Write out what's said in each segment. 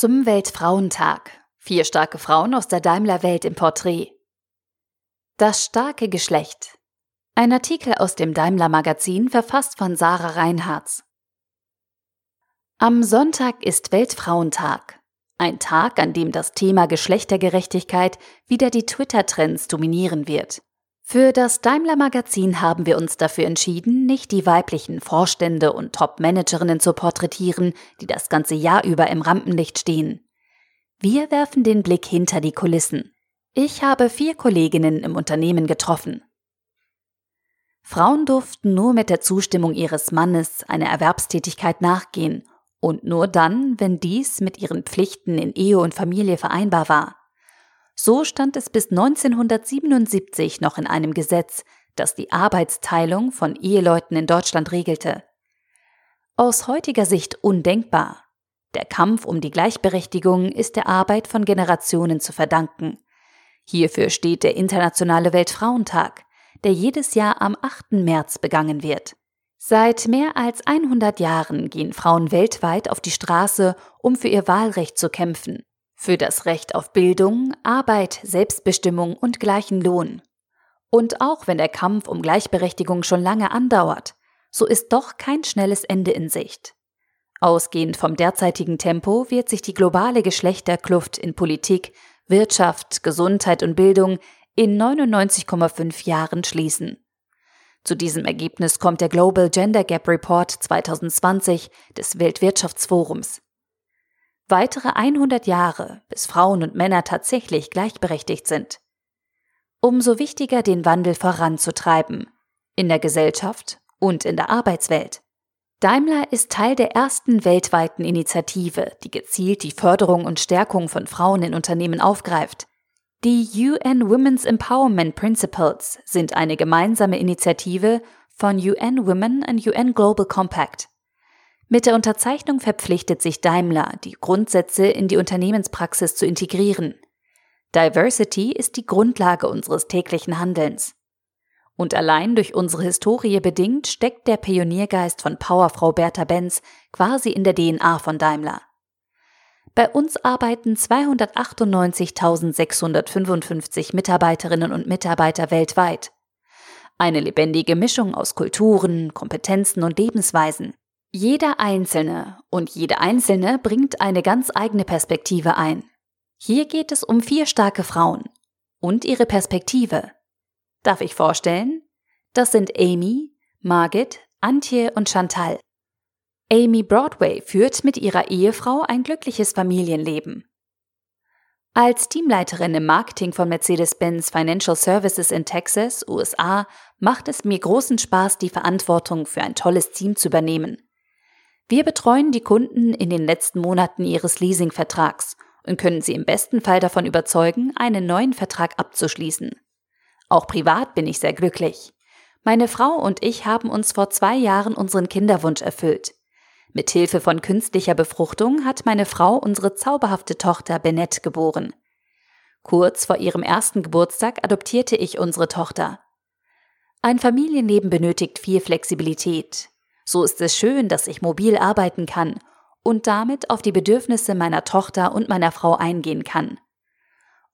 Zum Weltfrauentag. Vier starke Frauen aus der Daimler-Welt im Porträt. Das starke Geschlecht. Ein Artikel aus dem Daimler-Magazin, verfasst von Sarah Reinhardt. Am Sonntag ist Weltfrauentag. Ein Tag, an dem das Thema Geschlechtergerechtigkeit wieder die Twitter-Trends dominieren wird. Für das Daimler Magazin haben wir uns dafür entschieden, nicht die weiblichen Vorstände und Top-Managerinnen zu porträtieren, die das ganze Jahr über im Rampenlicht stehen. Wir werfen den Blick hinter die Kulissen. Ich habe vier Kolleginnen im Unternehmen getroffen. Frauen durften nur mit der Zustimmung ihres Mannes einer Erwerbstätigkeit nachgehen und nur dann, wenn dies mit ihren Pflichten in Ehe und Familie vereinbar war. So stand es bis 1977 noch in einem Gesetz, das die Arbeitsteilung von Eheleuten in Deutschland regelte. Aus heutiger Sicht undenkbar. Der Kampf um die Gleichberechtigung ist der Arbeit von Generationen zu verdanken. Hierfür steht der Internationale Weltfrauentag, der jedes Jahr am 8. März begangen wird. Seit mehr als 100 Jahren gehen Frauen weltweit auf die Straße, um für ihr Wahlrecht zu kämpfen für das Recht auf Bildung, Arbeit, Selbstbestimmung und gleichen Lohn. Und auch wenn der Kampf um Gleichberechtigung schon lange andauert, so ist doch kein schnelles Ende in Sicht. Ausgehend vom derzeitigen Tempo wird sich die globale Geschlechterkluft in Politik, Wirtschaft, Gesundheit und Bildung in 99,5 Jahren schließen. Zu diesem Ergebnis kommt der Global Gender Gap Report 2020 des Weltwirtschaftsforums. Weitere 100 Jahre, bis Frauen und Männer tatsächlich gleichberechtigt sind. Umso wichtiger, den Wandel voranzutreiben, in der Gesellschaft und in der Arbeitswelt. Daimler ist Teil der ersten weltweiten Initiative, die gezielt die Förderung und Stärkung von Frauen in Unternehmen aufgreift. Die UN Women's Empowerment Principles sind eine gemeinsame Initiative von UN Women und UN Global Compact. Mit der Unterzeichnung verpflichtet sich Daimler, die Grundsätze in die Unternehmenspraxis zu integrieren. Diversity ist die Grundlage unseres täglichen Handelns. Und allein durch unsere Historie bedingt steckt der Pioniergeist von Powerfrau Bertha Benz quasi in der DNA von Daimler. Bei uns arbeiten 298.655 Mitarbeiterinnen und Mitarbeiter weltweit. Eine lebendige Mischung aus Kulturen, Kompetenzen und Lebensweisen. Jeder Einzelne und jede Einzelne bringt eine ganz eigene Perspektive ein. Hier geht es um vier starke Frauen und ihre Perspektive. Darf ich vorstellen? Das sind Amy, Margit, Antje und Chantal. Amy Broadway führt mit ihrer Ehefrau ein glückliches Familienleben. Als Teamleiterin im Marketing von Mercedes-Benz Financial Services in Texas, USA, macht es mir großen Spaß, die Verantwortung für ein tolles Team zu übernehmen. Wir betreuen die Kunden in den letzten Monaten ihres Leasingvertrags und können sie im besten Fall davon überzeugen, einen neuen Vertrag abzuschließen. Auch privat bin ich sehr glücklich. Meine Frau und ich haben uns vor zwei Jahren unseren Kinderwunsch erfüllt. Mit Hilfe von künstlicher Befruchtung hat meine Frau unsere zauberhafte Tochter Bennett geboren. Kurz vor ihrem ersten Geburtstag adoptierte ich unsere Tochter. Ein Familienleben benötigt viel Flexibilität, so ist es schön, dass ich mobil arbeiten kann und damit auf die Bedürfnisse meiner Tochter und meiner Frau eingehen kann.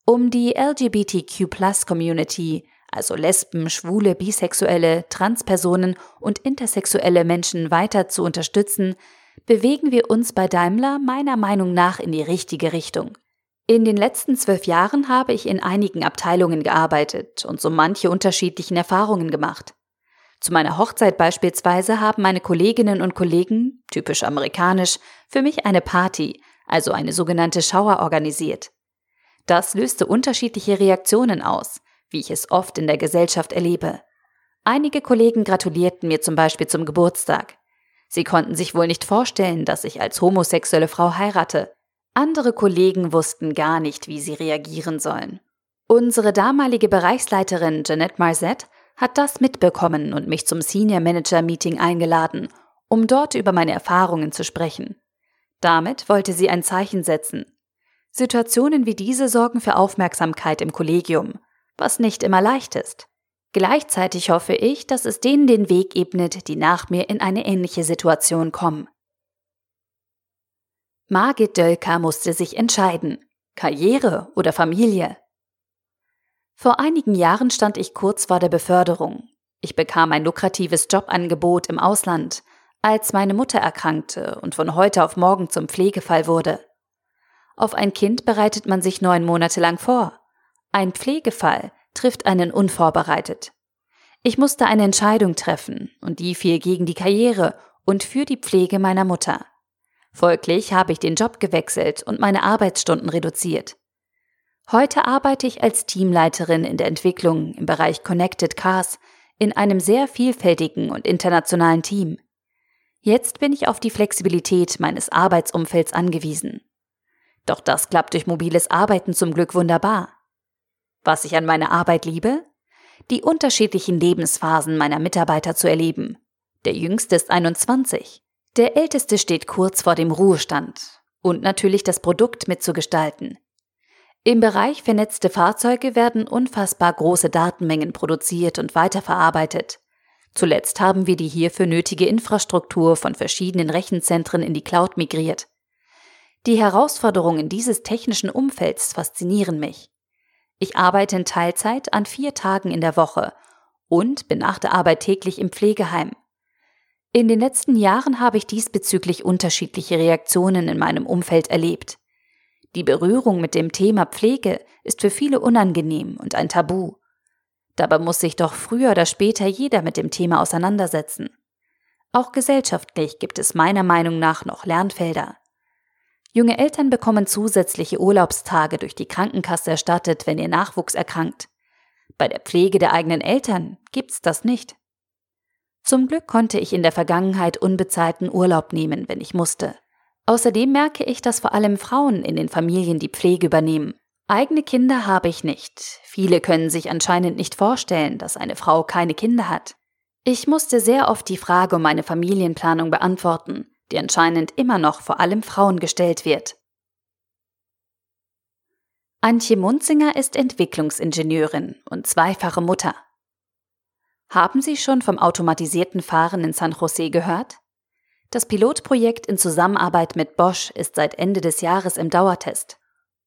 Um die LGBTQ-Plus-Community, also Lesben, Schwule, Bisexuelle, Transpersonen und intersexuelle Menschen weiter zu unterstützen, bewegen wir uns bei Daimler meiner Meinung nach in die richtige Richtung. In den letzten zwölf Jahren habe ich in einigen Abteilungen gearbeitet und so manche unterschiedlichen Erfahrungen gemacht. Zu meiner Hochzeit beispielsweise haben meine Kolleginnen und Kollegen, typisch amerikanisch, für mich eine Party, also eine sogenannte Schauer organisiert. Das löste unterschiedliche Reaktionen aus, wie ich es oft in der Gesellschaft erlebe. Einige Kollegen gratulierten mir zum Beispiel zum Geburtstag. Sie konnten sich wohl nicht vorstellen, dass ich als homosexuelle Frau heirate. Andere Kollegen wussten gar nicht, wie sie reagieren sollen. Unsere damalige Bereichsleiterin Jeanette Marzette hat das mitbekommen und mich zum Senior Manager Meeting eingeladen, um dort über meine Erfahrungen zu sprechen. Damit wollte sie ein Zeichen setzen. Situationen wie diese sorgen für Aufmerksamkeit im Kollegium, was nicht immer leicht ist. Gleichzeitig hoffe ich, dass es denen den Weg ebnet, die nach mir in eine ähnliche Situation kommen. Margit Dölker musste sich entscheiden. Karriere oder Familie? Vor einigen Jahren stand ich kurz vor der Beförderung. Ich bekam ein lukratives Jobangebot im Ausland, als meine Mutter erkrankte und von heute auf morgen zum Pflegefall wurde. Auf ein Kind bereitet man sich neun Monate lang vor. Ein Pflegefall trifft einen unvorbereitet. Ich musste eine Entscheidung treffen, und die fiel gegen die Karriere und für die Pflege meiner Mutter. Folglich habe ich den Job gewechselt und meine Arbeitsstunden reduziert. Heute arbeite ich als Teamleiterin in der Entwicklung im Bereich Connected Cars in einem sehr vielfältigen und internationalen Team. Jetzt bin ich auf die Flexibilität meines Arbeitsumfelds angewiesen. Doch das klappt durch mobiles Arbeiten zum Glück wunderbar. Was ich an meiner Arbeit liebe? Die unterschiedlichen Lebensphasen meiner Mitarbeiter zu erleben. Der jüngste ist 21. Der älteste steht kurz vor dem Ruhestand und natürlich das Produkt mitzugestalten. Im Bereich vernetzte Fahrzeuge werden unfassbar große Datenmengen produziert und weiterverarbeitet. Zuletzt haben wir die hierfür nötige Infrastruktur von verschiedenen Rechenzentren in die Cloud migriert. Die Herausforderungen dieses technischen Umfelds faszinieren mich. Ich arbeite in Teilzeit an vier Tagen in der Woche und bin nach der Arbeit täglich im Pflegeheim. In den letzten Jahren habe ich diesbezüglich unterschiedliche Reaktionen in meinem Umfeld erlebt. Die Berührung mit dem Thema Pflege ist für viele unangenehm und ein Tabu. Dabei muss sich doch früher oder später jeder mit dem Thema auseinandersetzen. Auch gesellschaftlich gibt es meiner Meinung nach noch Lernfelder. Junge Eltern bekommen zusätzliche Urlaubstage durch die Krankenkasse erstattet, wenn ihr Nachwuchs erkrankt. Bei der Pflege der eigenen Eltern gibt's das nicht. Zum Glück konnte ich in der Vergangenheit unbezahlten Urlaub nehmen, wenn ich musste. Außerdem merke ich, dass vor allem Frauen in den Familien die Pflege übernehmen. Eigene Kinder habe ich nicht. Viele können sich anscheinend nicht vorstellen, dass eine Frau keine Kinder hat. Ich musste sehr oft die Frage um meine Familienplanung beantworten, die anscheinend immer noch vor allem Frauen gestellt wird. Antje Munzinger ist Entwicklungsingenieurin und zweifache Mutter. Haben Sie schon vom automatisierten Fahren in San Jose gehört? Das Pilotprojekt in Zusammenarbeit mit Bosch ist seit Ende des Jahres im Dauertest.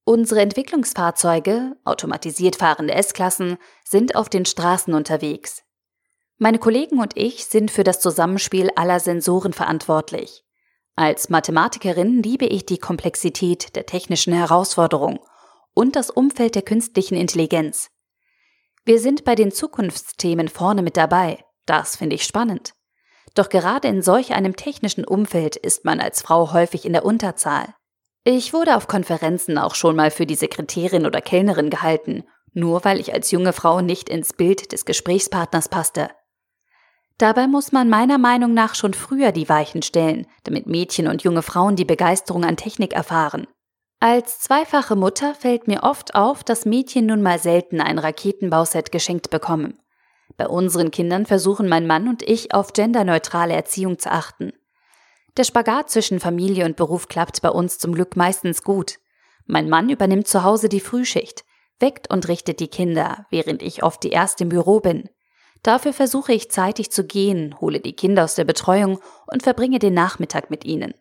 Unsere Entwicklungsfahrzeuge, automatisiert fahrende S-Klassen, sind auf den Straßen unterwegs. Meine Kollegen und ich sind für das Zusammenspiel aller Sensoren verantwortlich. Als Mathematikerin liebe ich die Komplexität der technischen Herausforderung und das Umfeld der künstlichen Intelligenz. Wir sind bei den Zukunftsthemen vorne mit dabei. Das finde ich spannend. Doch gerade in solch einem technischen Umfeld ist man als Frau häufig in der Unterzahl. Ich wurde auf Konferenzen auch schon mal für die Sekretärin oder Kellnerin gehalten, nur weil ich als junge Frau nicht ins Bild des Gesprächspartners passte. Dabei muss man meiner Meinung nach schon früher die Weichen stellen, damit Mädchen und junge Frauen die Begeisterung an Technik erfahren. Als zweifache Mutter fällt mir oft auf, dass Mädchen nun mal selten ein Raketenbauset geschenkt bekommen. Bei unseren Kindern versuchen mein Mann und ich auf genderneutrale Erziehung zu achten. Der Spagat zwischen Familie und Beruf klappt bei uns zum Glück meistens gut. Mein Mann übernimmt zu Hause die Frühschicht, weckt und richtet die Kinder, während ich oft die erste im Büro bin. Dafür versuche ich zeitig zu gehen, hole die Kinder aus der Betreuung und verbringe den Nachmittag mit ihnen.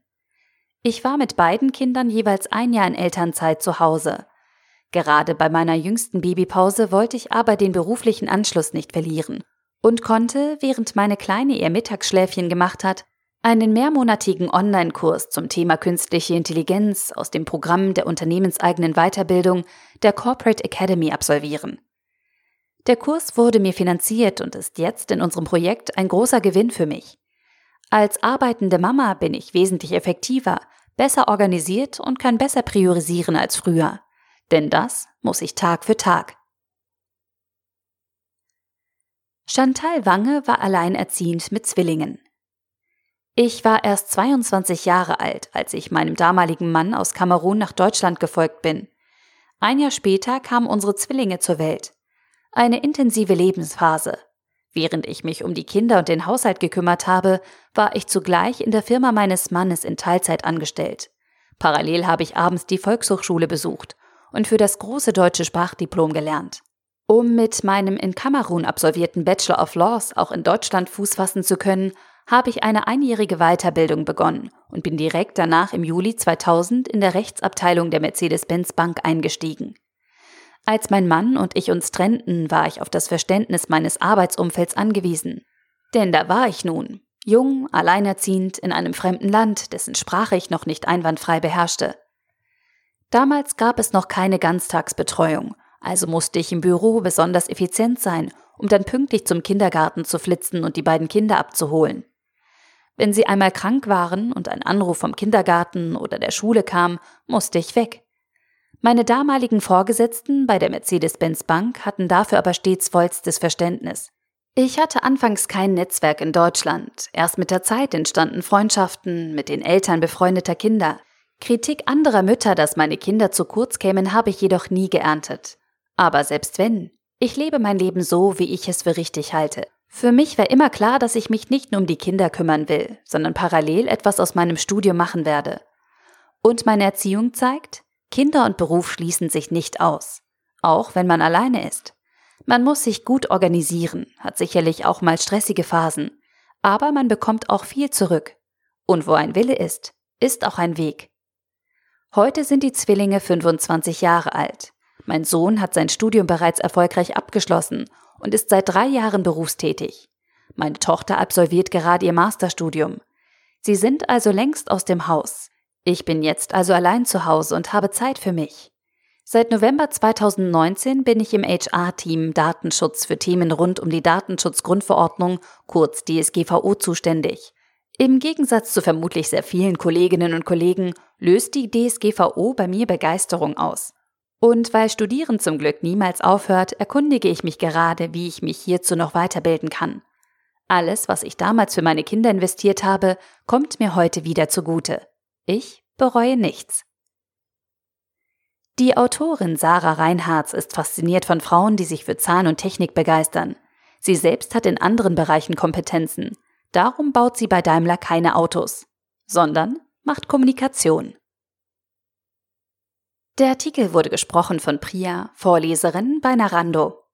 Ich war mit beiden Kindern jeweils ein Jahr in Elternzeit zu Hause. Gerade bei meiner jüngsten Babypause wollte ich aber den beruflichen Anschluss nicht verlieren und konnte, während meine Kleine ihr Mittagsschläfchen gemacht hat, einen mehrmonatigen Online-Kurs zum Thema künstliche Intelligenz aus dem Programm der unternehmenseigenen Weiterbildung der Corporate Academy absolvieren. Der Kurs wurde mir finanziert und ist jetzt in unserem Projekt ein großer Gewinn für mich. Als arbeitende Mama bin ich wesentlich effektiver, besser organisiert und kann besser priorisieren als früher. Denn das muss ich Tag für Tag. Chantal Wange war alleinerziehend mit Zwillingen. Ich war erst 22 Jahre alt, als ich meinem damaligen Mann aus Kamerun nach Deutschland gefolgt bin. Ein Jahr später kamen unsere Zwillinge zur Welt. Eine intensive Lebensphase, Während ich mich um die Kinder und den Haushalt gekümmert habe, war ich zugleich in der Firma meines Mannes in Teilzeit angestellt. Parallel habe ich abends die Volkshochschule besucht und für das große deutsche Sprachdiplom gelernt. Um mit meinem in Kamerun absolvierten Bachelor of Laws auch in Deutschland Fuß fassen zu können, habe ich eine einjährige Weiterbildung begonnen und bin direkt danach im Juli 2000 in der Rechtsabteilung der Mercedes-Benz Bank eingestiegen. Als mein Mann und ich uns trennten, war ich auf das Verständnis meines Arbeitsumfelds angewiesen. Denn da war ich nun, jung, alleinerziehend, in einem fremden Land, dessen Sprache ich noch nicht einwandfrei beherrschte. Damals gab es noch keine Ganztagsbetreuung, also musste ich im Büro besonders effizient sein, um dann pünktlich zum Kindergarten zu flitzen und die beiden Kinder abzuholen. Wenn sie einmal krank waren und ein Anruf vom Kindergarten oder der Schule kam, musste ich weg. Meine damaligen Vorgesetzten bei der Mercedes-Benz Bank hatten dafür aber stets vollstes Verständnis. Ich hatte anfangs kein Netzwerk in Deutschland. Erst mit der Zeit entstanden Freundschaften mit den Eltern befreundeter Kinder. Kritik anderer Mütter, dass meine Kinder zu kurz kämen, habe ich jedoch nie geerntet. Aber selbst wenn, ich lebe mein Leben so, wie ich es für richtig halte. Für mich war immer klar, dass ich mich nicht nur um die Kinder kümmern will, sondern parallel etwas aus meinem Studium machen werde. Und meine Erziehung zeigt, Kinder und Beruf schließen sich nicht aus, auch wenn man alleine ist. Man muss sich gut organisieren, hat sicherlich auch mal stressige Phasen, aber man bekommt auch viel zurück. Und wo ein Wille ist, ist auch ein Weg. Heute sind die Zwillinge 25 Jahre alt. Mein Sohn hat sein Studium bereits erfolgreich abgeschlossen und ist seit drei Jahren berufstätig. Meine Tochter absolviert gerade ihr Masterstudium. Sie sind also längst aus dem Haus. Ich bin jetzt also allein zu Hause und habe Zeit für mich. Seit November 2019 bin ich im HR-Team Datenschutz für Themen rund um die Datenschutzgrundverordnung, kurz DSGVO, zuständig. Im Gegensatz zu vermutlich sehr vielen Kolleginnen und Kollegen löst die DSGVO bei mir Begeisterung aus. Und weil Studieren zum Glück niemals aufhört, erkundige ich mich gerade, wie ich mich hierzu noch weiterbilden kann. Alles, was ich damals für meine Kinder investiert habe, kommt mir heute wieder zugute. Ich bereue nichts. Die Autorin Sarah Reinhardt ist fasziniert von Frauen, die sich für Zahn und Technik begeistern. Sie selbst hat in anderen Bereichen Kompetenzen. Darum baut sie bei Daimler keine Autos, sondern macht Kommunikation. Der Artikel wurde gesprochen von Priya, Vorleserin bei Narando.